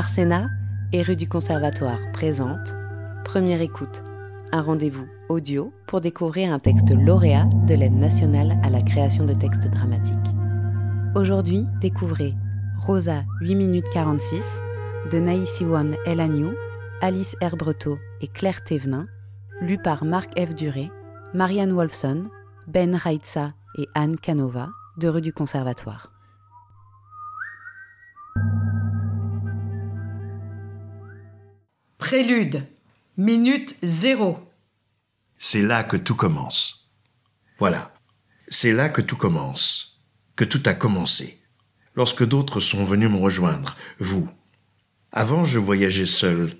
Arsena et rue du Conservatoire présente Première écoute, un rendez-vous audio pour découvrir un texte lauréat de l'aide nationale à la création de textes dramatiques. Aujourd'hui, découvrez Rosa 8 minutes 46 de Naïsiwan El Agnew, Alice Herbreteau et Claire Thévenin, lu par Marc F. Duré, Marianne Wolfson, Ben Raitsa et Anne Canova de rue du Conservatoire. Prélude, minute zéro. C'est là que tout commence. Voilà, c'est là que tout commence, que tout a commencé. Lorsque d'autres sont venus me rejoindre, vous. Avant, je voyageais seul.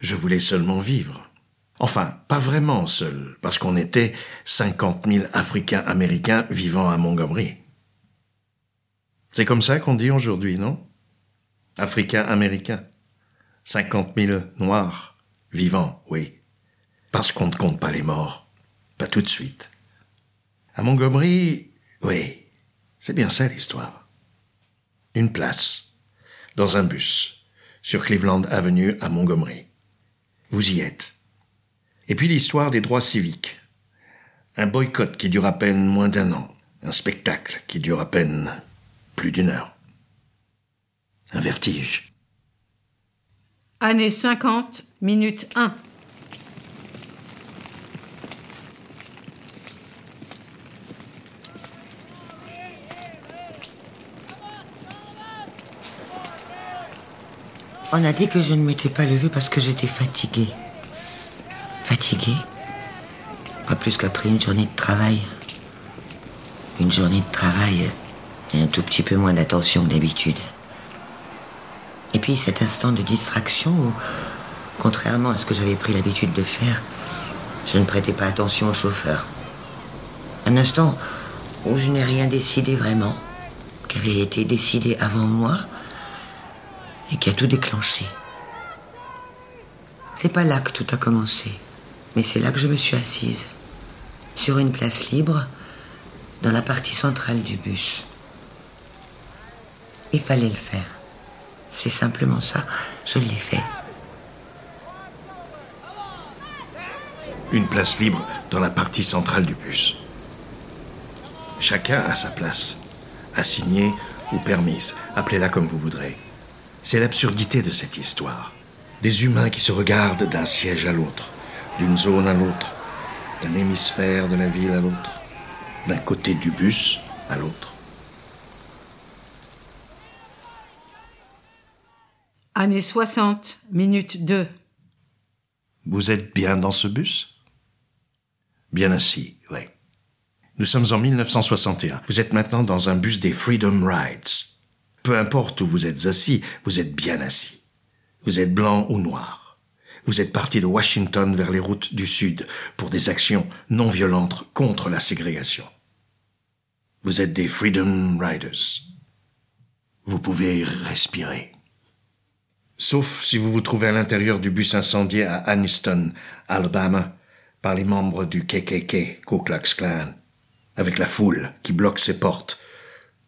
Je voulais seulement vivre. Enfin, pas vraiment seul, parce qu'on était 50 000 Africains-Américains vivant à Montgomery. C'est comme ça qu'on dit aujourd'hui, non? Africains-Américains. 50 000 noirs, vivants, oui. Parce qu'on ne compte pas les morts. Pas tout de suite. À Montgomery, oui. C'est bien ça l'histoire. Une place. Dans un bus. Sur Cleveland Avenue à Montgomery. Vous y êtes. Et puis l'histoire des droits civiques. Un boycott qui dure à peine moins d'un an. Un spectacle qui dure à peine plus d'une heure. Un vertige. Année 50, minute 1. On a dit que je ne m'étais pas levée parce que j'étais fatiguée. Fatiguée? Pas plus qu'après une journée de travail. Une journée de travail et un tout petit peu moins d'attention que d'habitude. Puis cet instant de distraction où, contrairement à ce que j'avais pris l'habitude de faire, je ne prêtais pas attention au chauffeur. Un instant où je n'ai rien décidé vraiment, qui avait été décidé avant moi et qui a tout déclenché. C'est pas là que tout a commencé, mais c'est là que je me suis assise, sur une place libre, dans la partie centrale du bus. Il fallait le faire. C'est simplement ça. Je l'ai fait. Une place libre dans la partie centrale du bus. Chacun a sa place, assignée ou permise, appelez-la comme vous voudrez. C'est l'absurdité de cette histoire. Des humains qui se regardent d'un siège à l'autre, d'une zone à l'autre, d'un hémisphère de la ville à l'autre, d'un côté du bus à l'autre. Année 60, minute 2. Vous êtes bien dans ce bus? Bien assis, oui. Nous sommes en 1961. Vous êtes maintenant dans un bus des Freedom Rides. Peu importe où vous êtes assis, vous êtes bien assis. Vous êtes blanc ou noir. Vous êtes parti de Washington vers les routes du Sud pour des actions non violentes contre la ségrégation. Vous êtes des Freedom Riders. Vous pouvez respirer. Sauf si vous vous trouvez à l'intérieur du bus incendié à Anniston, Alabama, par les membres du KKK, Ku Klux Klan, avec la foule qui bloque ses portes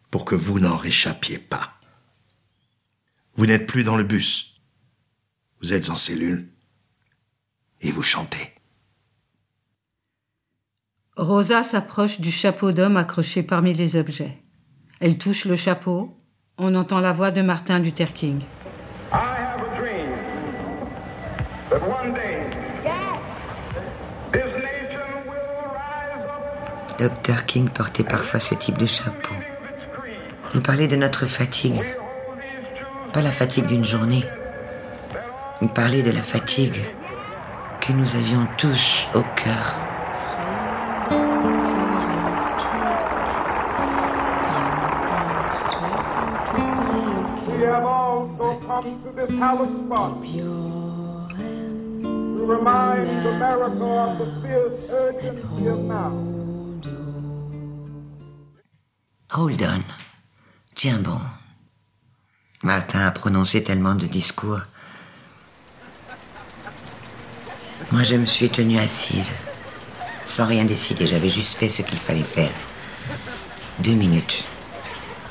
pour que vous n'en réchappiez pas. Vous n'êtes plus dans le bus. Vous êtes en cellule et vous chantez. Rosa s'approche du chapeau d'homme accroché parmi les objets. Elle touche le chapeau. On entend la voix de Martin Luther King. Dr. King portait parfois ce type de chapeau. Il parlait de notre fatigue. Pas la fatigue d'une journée. Il parlait de la fatigue que nous avions tous au cœur. We have also come to this hallowed spot Hold on. Tiens bon. Martin a prononcé tellement de discours. Moi, je me suis tenue assise, sans rien décider. J'avais juste fait ce qu'il fallait faire. Deux minutes.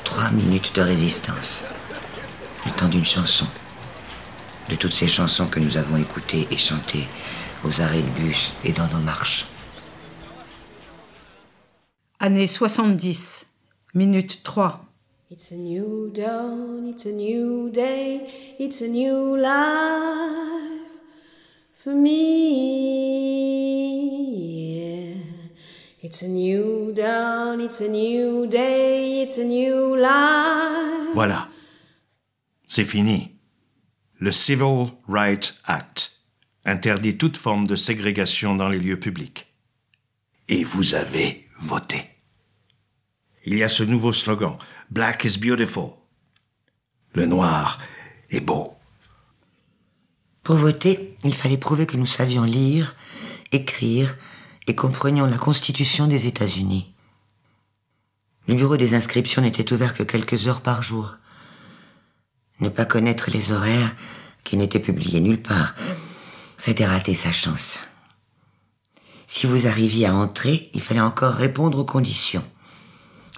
Trois minutes de résistance. Le temps d'une chanson. De toutes ces chansons que nous avons écoutées et chantées aux arrêts de bus et dans nos marches. Année 70, minute 3. It's a new dawn, it's a new day, it's a new life for me. Yeah. It's a new dawn, it's a new day, it's a new life. Voilà. C'est fini. Le Civil Rights Act interdit toute forme de ségrégation dans les lieux publics. Et vous avez voté. Il y a ce nouveau slogan Black is beautiful. Le noir est beau. Pour voter, il fallait prouver que nous savions lire, écrire et comprenions la Constitution des États-Unis. Le bureau des inscriptions n'était ouvert que quelques heures par jour. Ne pas connaître les horaires, qui n'étaient publiés nulle part, c'était rater sa chance. Si vous arriviez à entrer, il fallait encore répondre aux conditions.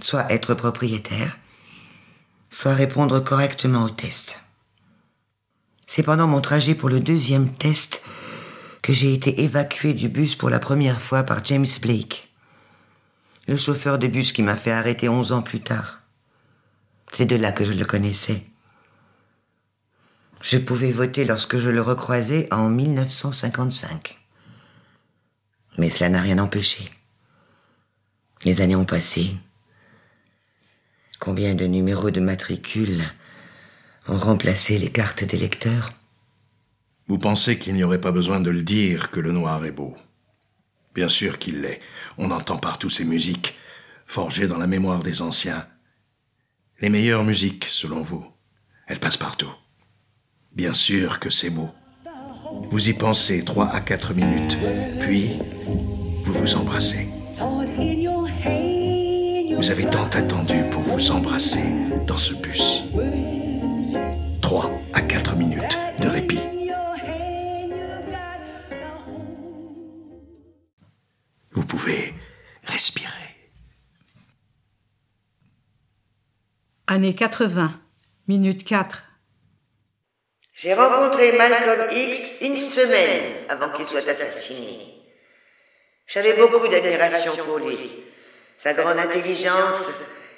Soit être propriétaire, soit répondre correctement au test. C'est pendant mon trajet pour le deuxième test que j'ai été évacué du bus pour la première fois par James Blake, le chauffeur de bus qui m'a fait arrêter onze ans plus tard. C'est de là que je le connaissais. Je pouvais voter lorsque je le recroisais en 1955. Mais cela n'a rien empêché. Les années ont passé. Combien de numéros de matricule ont remplacé les cartes des lecteurs? Vous pensez qu'il n'y aurait pas besoin de le dire que le noir est beau Bien sûr qu'il l'est. On entend partout ces musiques, forgées dans la mémoire des anciens. Les meilleures musiques, selon vous. Elles passent partout. Bien sûr que c'est beau. Vous y pensez trois à quatre minutes, puis vous vous embrassez. Vous avez tant attendu pour vous embrasser dans ce bus. Trois à quatre minutes de répit. Vous pouvez respirer. Année 80, minute 4. J'ai rencontré Malcolm X une semaine avant qu'il soit assassiné. J'avais beaucoup d'admiration pour lui, sa grande intelligence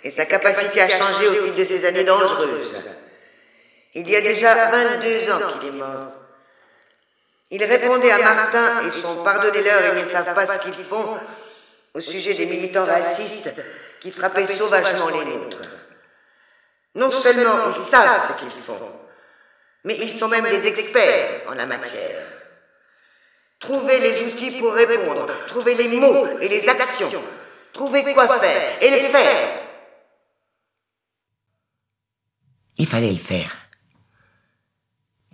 et sa capacité à changer au fil de ces années dangereuses. Il y a déjà 22 ans qu'il est mort. Il répondait à Martin et son pardonnez-leur, ils ne savent pas ce qu'ils font au sujet des militants racistes qui frappaient sauvagement les nôtres. Non seulement ils savent ce qu'ils font, mais ils sont même des experts en la matière. Trouvez les outils pour répondre, trouvez les mots et les actions, trouvez quoi faire et les faire. Il fallait le faire.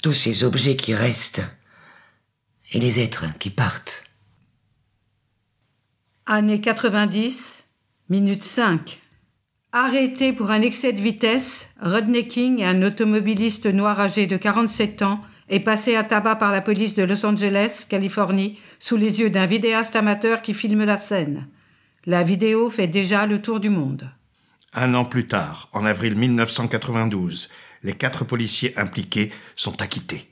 Tous ces objets qui restent et les êtres qui partent. Année 90, minute 5. Arrêté pour un excès de vitesse, Rodney King, un automobiliste noir âgé de 47 ans, est passé à tabac par la police de Los Angeles, Californie, sous les yeux d'un vidéaste amateur qui filme la scène. La vidéo fait déjà le tour du monde. Un an plus tard, en avril 1992, les quatre policiers impliqués sont acquittés.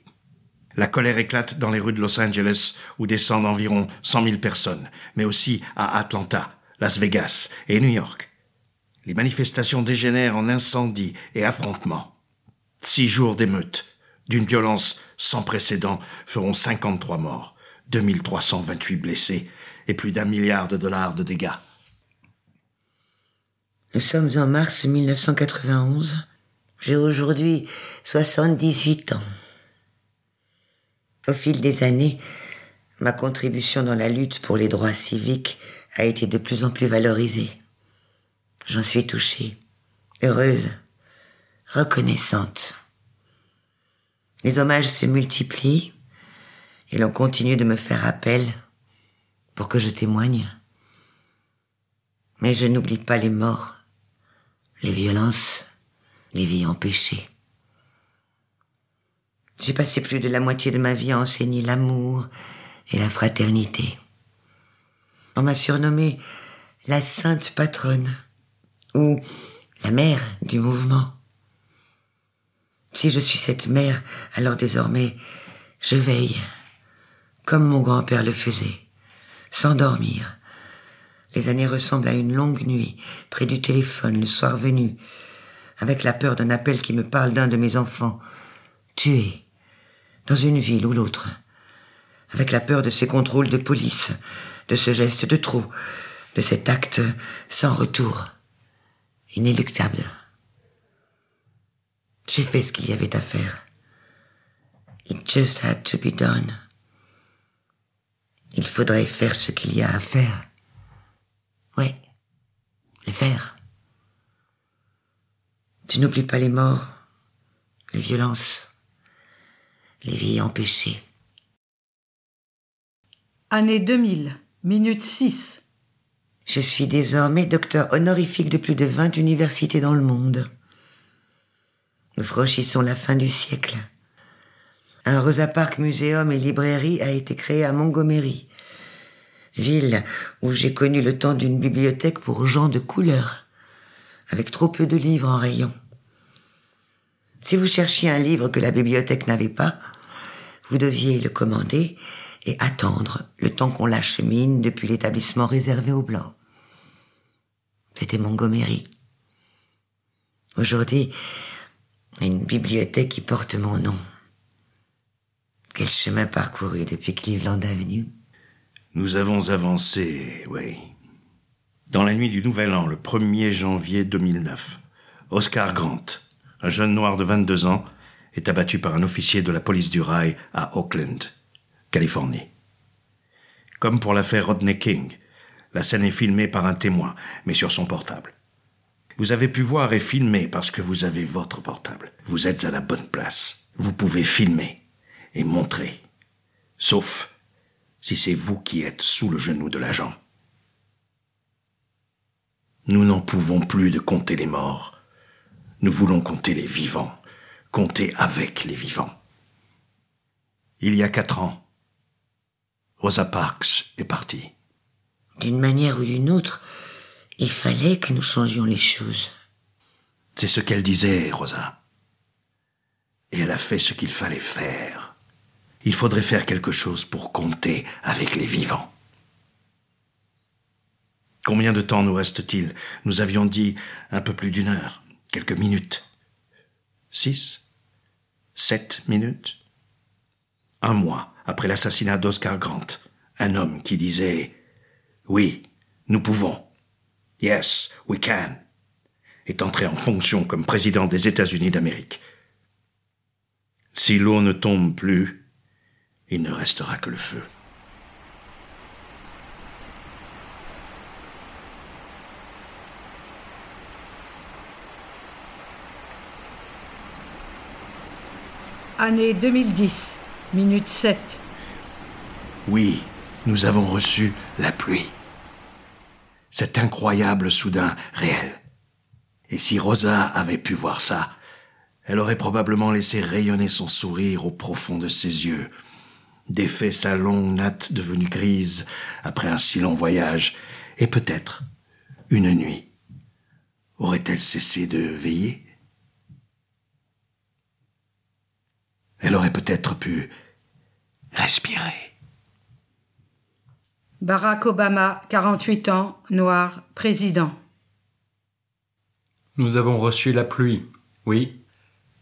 La colère éclate dans les rues de Los Angeles où descendent environ 100 000 personnes, mais aussi à Atlanta, Las Vegas et New York. Les manifestations dégénèrent en incendies et affrontements. Six jours d'émeutes, d'une violence sans précédent, feront 53 morts, 2328 blessés et plus d'un milliard de dollars de dégâts. Nous sommes en mars 1991. J'ai aujourd'hui 78 ans. Au fil des années, ma contribution dans la lutte pour les droits civiques a été de plus en plus valorisée. J'en suis touchée, heureuse, reconnaissante. Les hommages se multiplient et l'on continue de me faire appel pour que je témoigne. Mais je n'oublie pas les morts, les violences, les vies empêchées. J'ai passé plus de la moitié de ma vie à enseigner l'amour et la fraternité. On m'a surnommée la sainte patronne ou la mère du mouvement. Si je suis cette mère, alors désormais, je veille, comme mon grand-père le faisait, sans dormir. Les années ressemblent à une longue nuit, près du téléphone, le soir venu, avec la peur d'un appel qui me parle d'un de mes enfants, tué, dans une ville ou l'autre, avec la peur de ces contrôles de police, de ce geste de trou, de cet acte sans retour, inéluctable. J'ai fait ce qu'il y avait à faire. It just had to be done. Il faudrait faire ce qu'il y a à faire. Oui, le faire. Tu n'oublies pas les morts, les violences, les vies empêchées. Année 2000, minute 6. Je suis désormais docteur honorifique de plus de 20 universités dans le monde. Nous franchissons la fin du siècle. Un Rosa Parks muséum et librairie a été créé à Montgomery, ville où j'ai connu le temps d'une bibliothèque pour gens de couleur, avec trop peu de livres en rayon. Si vous cherchiez un livre que la bibliothèque n'avait pas, vous deviez le commander et attendre le temps qu'on l'achemine depuis l'établissement réservé aux Blancs. C'était Montgomery. Aujourd'hui, une bibliothèque qui porte mon nom. Quel chemin parcouru depuis Cleveland Avenue Nous avons avancé, oui. Dans la nuit du Nouvel An, le 1er janvier 2009, Oscar Grant, un jeune noir de 22 ans, est abattu par un officier de la police du rail à Oakland, Californie. Comme pour l'affaire Rodney King, la scène est filmée par un témoin, mais sur son portable. Vous avez pu voir et filmer parce que vous avez votre portable. Vous êtes à la bonne place. Vous pouvez filmer et montrer. Sauf si c'est vous qui êtes sous le genou de l'agent. Nous n'en pouvons plus de compter les morts. Nous voulons compter les vivants, compter avec les vivants. Il y a quatre ans, Rosa Parks est partie. D'une manière ou d'une autre, il fallait que nous changions les choses. C'est ce qu'elle disait, Rosa. Et elle a fait ce qu'il fallait faire. Il faudrait faire quelque chose pour compter avec les vivants. Combien de temps nous reste-t-il? Nous avions dit un peu plus d'une heure, quelques minutes. Six? Sept minutes? Un mois après l'assassinat d'Oscar Grant, un homme qui disait Oui, nous pouvons. Yes, we can est entré en fonction comme président des États-Unis d'Amérique. Si l'eau ne tombe plus, il ne restera que le feu. Année 2010, minute 7. Oui, nous avons reçu la pluie. C'est incroyable soudain réel. Et si Rosa avait pu voir ça, elle aurait probablement laissé rayonner son sourire au profond de ses yeux, défait sa longue natte devenue grise après un si long voyage, et peut-être, une nuit, aurait-elle cessé de veiller? Elle aurait peut-être pu respirer. Barack Obama, 48 ans, noir, président. Nous avons reçu la pluie, oui.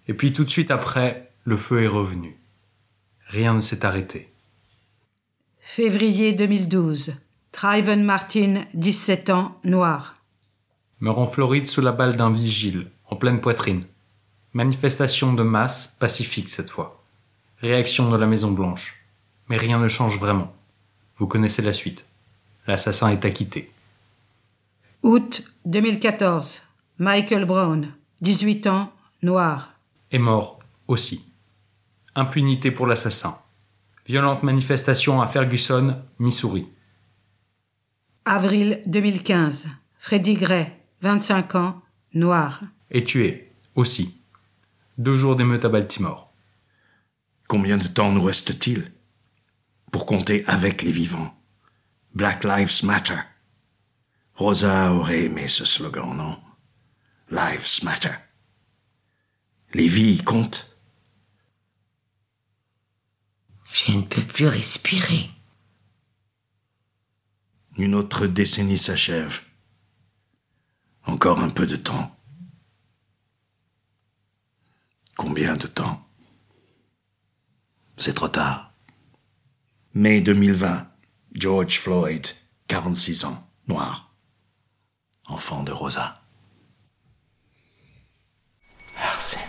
Et puis tout de suite après, le feu est revenu. Rien ne s'est arrêté. Février 2012. Triven Martin, 17 ans, noir. Meurt en Floride sous la balle d'un vigile, en pleine poitrine. Manifestation de masse, pacifique cette fois. Réaction de la Maison Blanche. Mais rien ne change vraiment. Vous connaissez la suite. L'assassin est acquitté. Août 2014. Michael Brown, 18 ans, noir. Est mort aussi. Impunité pour l'assassin. Violente manifestation à Ferguson, Missouri. Avril 2015. Freddie Gray, 25 ans, noir. Est tué aussi. Deux jours d'émeute à Baltimore. Combien de temps nous reste-t-il? Pour compter avec les vivants Black Lives Matter. Rosa aurait aimé ce slogan, non? Lives Matter. Les vies comptent. Je ne peux plus respirer. Une autre décennie s'achève. Encore un peu de temps. Combien de temps? C'est trop tard. Mai 2020, George Floyd, 46 ans, noir. Enfant de Rosa. Arsène.